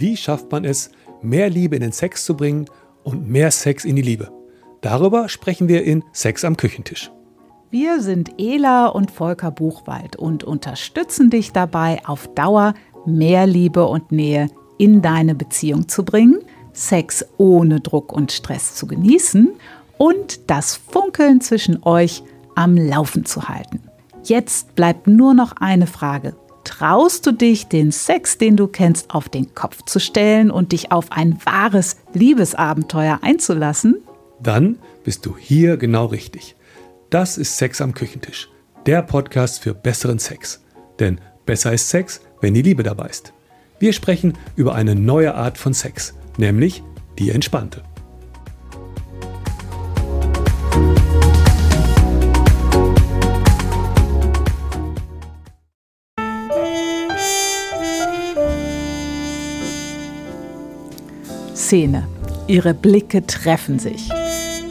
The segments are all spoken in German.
Wie schafft man es, mehr Liebe in den Sex zu bringen und mehr Sex in die Liebe? Darüber sprechen wir in Sex am Küchentisch. Wir sind Ela und Volker Buchwald und unterstützen dich dabei, auf Dauer mehr Liebe und Nähe in deine Beziehung zu bringen, Sex ohne Druck und Stress zu genießen und das Funkeln zwischen euch am Laufen zu halten. Jetzt bleibt nur noch eine Frage. Traust du dich, den Sex, den du kennst, auf den Kopf zu stellen und dich auf ein wahres Liebesabenteuer einzulassen? Dann bist du hier genau richtig. Das ist Sex am Küchentisch, der Podcast für besseren Sex. Denn besser ist Sex, wenn die Liebe dabei ist. Wir sprechen über eine neue Art von Sex, nämlich die entspannte. Szene. Ihre Blicke treffen sich.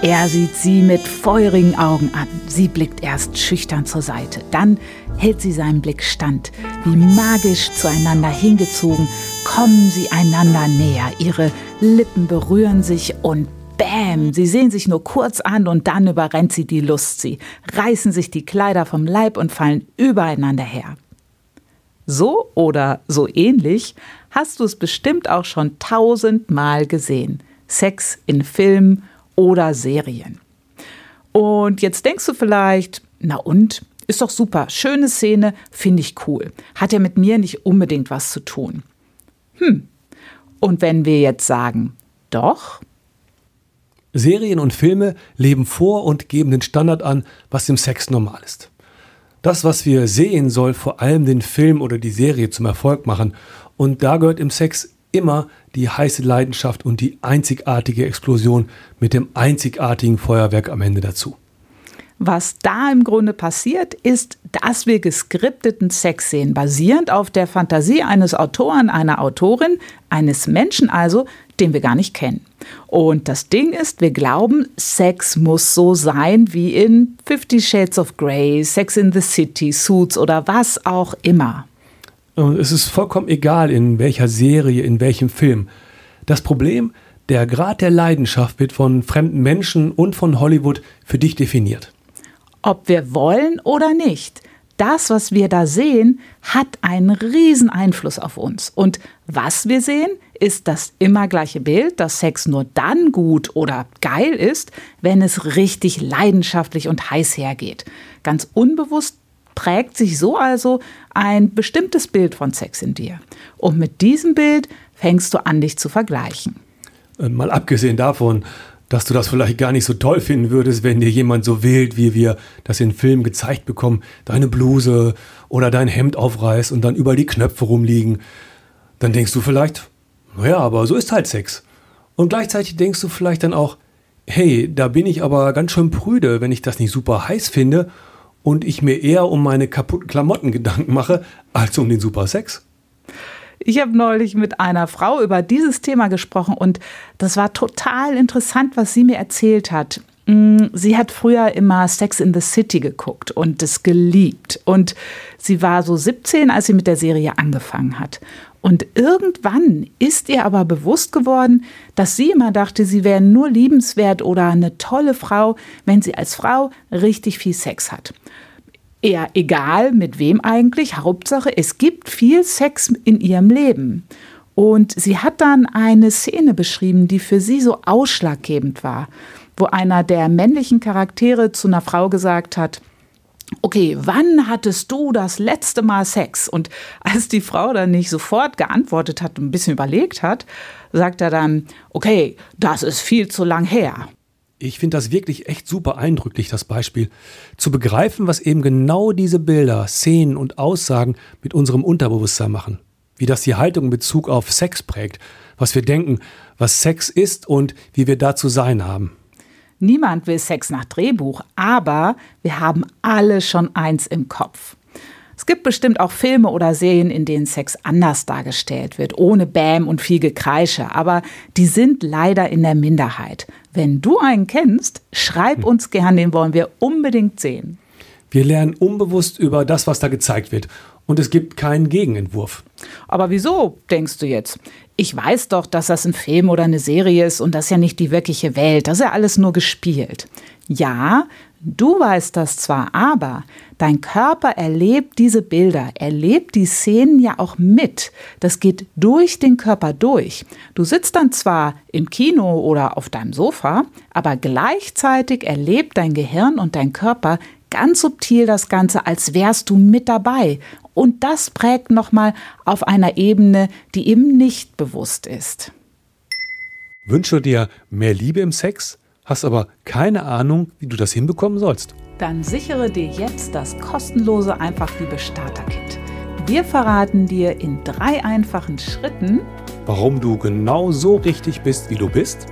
Er sieht sie mit feurigen Augen an. Sie blickt erst schüchtern zur Seite. Dann hält sie seinen Blick stand. Wie magisch zueinander hingezogen, kommen sie einander näher. Ihre Lippen berühren sich und Bäm! Sie sehen sich nur kurz an und dann überrennt sie die Lust. Sie reißen sich die Kleider vom Leib und fallen übereinander her. So oder so ähnlich hast du es bestimmt auch schon tausendmal gesehen. Sex in Filmen oder Serien. Und jetzt denkst du vielleicht, na und? Ist doch super, schöne Szene, finde ich cool. Hat ja mit mir nicht unbedingt was zu tun. Hm. Und wenn wir jetzt sagen, doch? Serien und Filme leben vor und geben den Standard an, was im Sex normal ist. Das, was wir sehen, soll vor allem den Film oder die Serie zum Erfolg machen. Und da gehört im Sex immer die heiße Leidenschaft und die einzigartige Explosion mit dem einzigartigen Feuerwerk am Ende dazu. Was da im Grunde passiert, ist, dass wir geskripteten Sex sehen, basierend auf der Fantasie eines Autoren, einer Autorin, eines Menschen also, den wir gar nicht kennen. Und das Ding ist, wir glauben, Sex muss so sein wie in Fifty Shades of Grey, Sex in the City, Suits oder was auch immer. Es ist vollkommen egal, in welcher Serie, in welchem Film. Das Problem, der Grad der Leidenschaft wird von fremden Menschen und von Hollywood für dich definiert ob wir wollen oder nicht. Das, was wir da sehen, hat einen riesen Einfluss auf uns. Und was wir sehen, ist das immer gleiche Bild, dass Sex nur dann gut oder geil ist, wenn es richtig leidenschaftlich und heiß hergeht. Ganz unbewusst prägt sich so also ein bestimmtes Bild von Sex in dir. Und mit diesem Bild fängst du an, dich zu vergleichen. Äh, mal abgesehen davon, dass du das vielleicht gar nicht so toll finden würdest, wenn dir jemand so wählt, wie wir das in Filmen gezeigt bekommen, deine Bluse oder dein Hemd aufreißt und dann überall die Knöpfe rumliegen. Dann denkst du vielleicht, naja, aber so ist halt Sex. Und gleichzeitig denkst du vielleicht dann auch, hey, da bin ich aber ganz schön prüde, wenn ich das nicht super heiß finde und ich mir eher um meine kaputten Klamotten Gedanken mache, als um den super Sex. Ich habe neulich mit einer Frau über dieses Thema gesprochen und das war total interessant, was sie mir erzählt hat. Mm, sie hat früher immer Sex in the City geguckt und es geliebt. Und sie war so 17, als sie mit der Serie angefangen hat. Und irgendwann ist ihr aber bewusst geworden, dass sie immer dachte, sie wäre nur liebenswert oder eine tolle Frau, wenn sie als Frau richtig viel Sex hat eher egal, mit wem eigentlich. Hauptsache, es gibt viel Sex in ihrem Leben. Und sie hat dann eine Szene beschrieben, die für sie so ausschlaggebend war, wo einer der männlichen Charaktere zu einer Frau gesagt hat, okay, wann hattest du das letzte Mal Sex? Und als die Frau dann nicht sofort geantwortet hat und ein bisschen überlegt hat, sagt er dann, okay, das ist viel zu lang her. Ich finde das wirklich echt super eindrücklich, das Beispiel. Zu begreifen, was eben genau diese Bilder, Szenen und Aussagen mit unserem Unterbewusstsein machen. Wie das die Haltung in Bezug auf Sex prägt, was wir denken, was Sex ist und wie wir da zu sein haben. Niemand will Sex nach Drehbuch, aber wir haben alle schon eins im Kopf. Es gibt bestimmt auch Filme oder Serien, in denen Sex anders dargestellt wird, ohne Bäm und viel Gekreische, aber die sind leider in der Minderheit. Wenn du einen kennst, schreib uns gern, den wollen wir unbedingt sehen. Wir lernen unbewusst über das, was da gezeigt wird und es gibt keinen Gegenentwurf. Aber wieso, denkst du jetzt? Ich weiß doch, dass das ein Film oder eine Serie ist und das ist ja nicht die wirkliche Welt. Das ist ja alles nur gespielt. Ja, du weißt das zwar, aber dein Körper erlebt diese Bilder, erlebt die Szenen ja auch mit. Das geht durch den Körper durch. Du sitzt dann zwar im Kino oder auf deinem Sofa, aber gleichzeitig erlebt dein Gehirn und dein Körper ganz subtil das Ganze, als wärst du mit dabei. Und das prägt nochmal auf einer Ebene, die ihm nicht bewusst ist. Wünsche dir mehr Liebe im Sex, hast aber keine Ahnung, wie du das hinbekommen sollst? Dann sichere dir jetzt das kostenlose Einfachliebe Starter Kit. Wir verraten dir in drei einfachen Schritten, warum du genau so richtig bist, wie du bist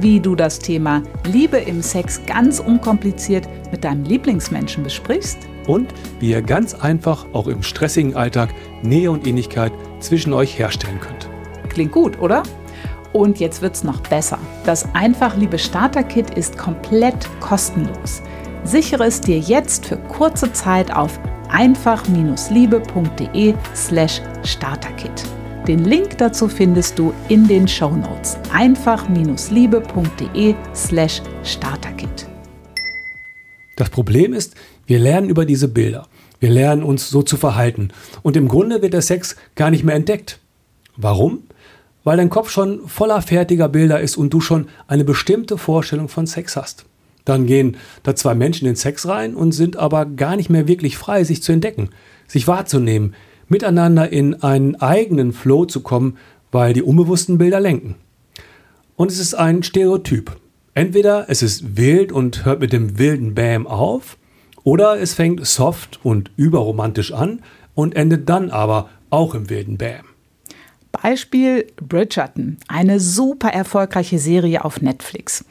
wie du das Thema Liebe im Sex ganz unkompliziert mit deinem Lieblingsmenschen besprichst und wie ihr ganz einfach auch im stressigen Alltag Nähe und Ähnlichkeit zwischen euch herstellen könnt. Klingt gut, oder? Und jetzt wird's noch besser. Das Einfach Liebe Starter Kit ist komplett kostenlos. Sichere es dir jetzt für kurze Zeit auf einfach-liebe.de/slash starterkit. Den Link dazu findest du in den Show Notes. einfach-liebe.de slash starterkit. Das Problem ist, wir lernen über diese Bilder. Wir lernen uns so zu verhalten. Und im Grunde wird der Sex gar nicht mehr entdeckt. Warum? Weil dein Kopf schon voller fertiger Bilder ist und du schon eine bestimmte Vorstellung von Sex hast. Dann gehen da zwei Menschen in Sex rein und sind aber gar nicht mehr wirklich frei, sich zu entdecken, sich wahrzunehmen, miteinander in einen eigenen Flow zu kommen, weil die unbewussten Bilder lenken. Und es ist ein Stereotyp. Entweder es ist wild und hört mit dem wilden Bam auf, oder es fängt soft und überromantisch an und endet dann aber auch im wilden Bam. Beispiel Bridgerton, eine super erfolgreiche Serie auf Netflix.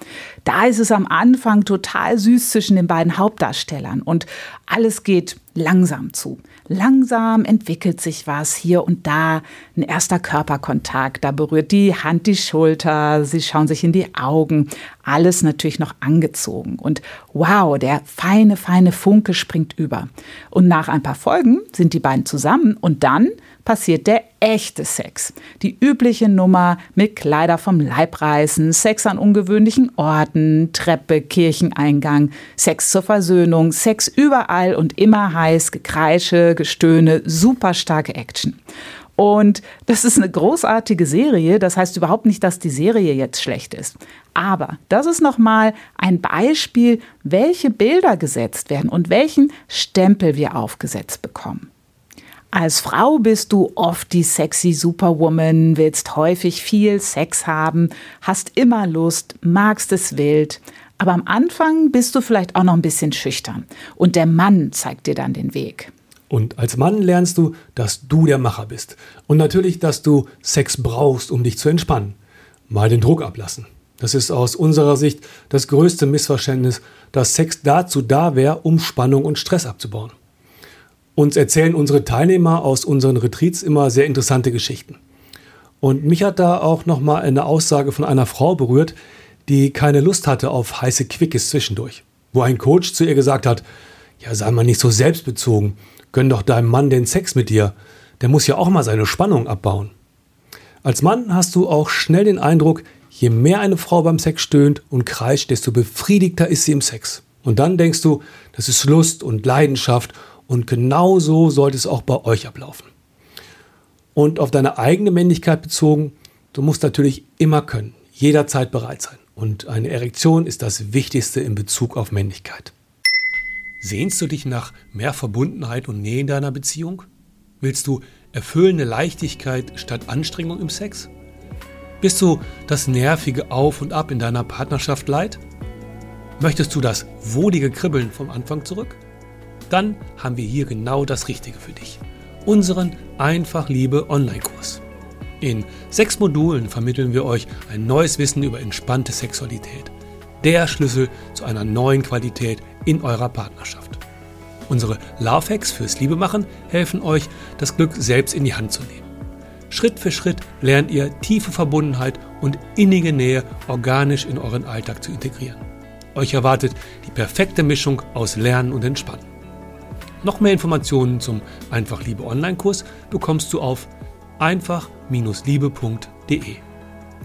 Da ist es am Anfang total süß zwischen den beiden Hauptdarstellern und alles geht langsam zu. Langsam entwickelt sich was hier und da, ein erster Körperkontakt, da berührt die Hand die Schulter, sie schauen sich in die Augen, alles natürlich noch angezogen. Und wow, der feine, feine Funke springt über. Und nach ein paar Folgen sind die beiden zusammen und dann passiert der echte Sex. Die übliche Nummer mit Kleider vom Leib reißen, Sex an ungewöhnlichen Orten, Treppe, Kircheneingang, Sex zur Versöhnung, Sex überall und immer heiß, Gekreische, Gestöhne, super starke Action. Und das ist eine großartige Serie. Das heißt überhaupt nicht, dass die Serie jetzt schlecht ist. Aber das ist nochmal ein Beispiel, welche Bilder gesetzt werden und welchen Stempel wir aufgesetzt bekommen. Als Frau bist du oft die sexy Superwoman, willst häufig viel Sex haben, hast immer Lust, magst es wild. Aber am Anfang bist du vielleicht auch noch ein bisschen schüchtern. Und der Mann zeigt dir dann den Weg. Und als Mann lernst du, dass du der Macher bist. Und natürlich, dass du Sex brauchst, um dich zu entspannen. Mal den Druck ablassen. Das ist aus unserer Sicht das größte Missverständnis, dass Sex dazu da wäre, um Spannung und Stress abzubauen. Uns erzählen unsere Teilnehmer aus unseren Retreats immer sehr interessante Geschichten. Und mich hat da auch nochmal eine Aussage von einer Frau berührt, die keine Lust hatte auf heiße Quickies zwischendurch. Wo ein Coach zu ihr gesagt hat, ja, sei mal nicht so selbstbezogen, gönn doch deinem Mann den Sex mit dir, der muss ja auch mal seine Spannung abbauen. Als Mann hast du auch schnell den Eindruck, je mehr eine Frau beim Sex stöhnt und kreischt, desto befriedigter ist sie im Sex. Und dann denkst du, das ist Lust und Leidenschaft und genau so sollte es auch bei euch ablaufen. Und auf deine eigene Männlichkeit bezogen, du musst natürlich immer können, jederzeit bereit sein. Und eine Erektion ist das Wichtigste in Bezug auf Männlichkeit. Sehnst du dich nach mehr Verbundenheit und Nähe in deiner Beziehung? Willst du erfüllende Leichtigkeit statt Anstrengung im Sex? Bist du das nervige Auf und Ab in deiner Partnerschaft leid? Möchtest du das wohlige Kribbeln vom Anfang zurück? Dann haben wir hier genau das Richtige für dich. Unseren Einfach Liebe Online-Kurs. In sechs Modulen vermitteln wir euch ein neues Wissen über entspannte Sexualität. Der Schlüssel zu einer neuen Qualität in eurer Partnerschaft. Unsere Love Hacks fürs Liebemachen helfen euch, das Glück selbst in die Hand zu nehmen. Schritt für Schritt lernt ihr tiefe Verbundenheit und innige Nähe organisch in euren Alltag zu integrieren. Euch erwartet die perfekte Mischung aus Lernen und Entspannen. Noch mehr Informationen zum Einfach Liebe Online-Kurs bekommst du auf einfach-liebe.de.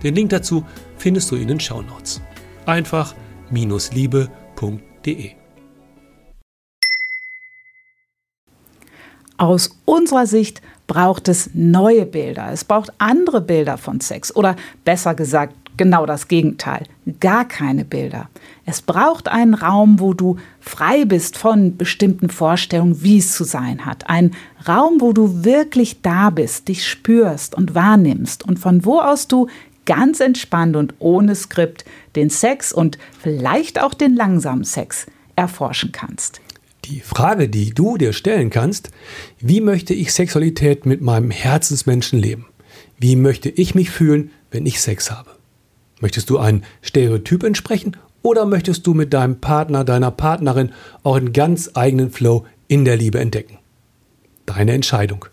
Den Link dazu findest du in den Shownotes. einfach-liebe.de. Aus unserer Sicht braucht es neue Bilder. Es braucht andere Bilder von Sex. Oder besser gesagt, genau das Gegenteil. Gar keine Bilder. Es braucht einen Raum, wo du frei bist von bestimmten Vorstellungen, wie es zu sein hat. Ein Raum, wo du wirklich da bist, dich spürst und wahrnimmst und von wo aus du ganz entspannt und ohne Skript den Sex und vielleicht auch den langsamen Sex erforschen kannst. Die Frage, die du dir stellen kannst, wie möchte ich Sexualität mit meinem Herzensmenschen leben? Wie möchte ich mich fühlen, wenn ich Sex habe? Möchtest du ein Stereotyp entsprechen oder möchtest du mit deinem Partner, deiner Partnerin auch einen ganz eigenen Flow in der Liebe entdecken? Deine Entscheidung.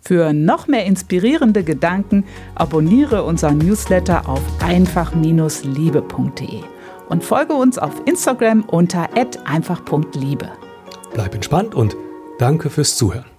Für noch mehr inspirierende Gedanken abonniere unseren Newsletter auf einfach-liebe.de und folge uns auf Instagram unter einfach.liebe. Bleib entspannt und danke fürs Zuhören.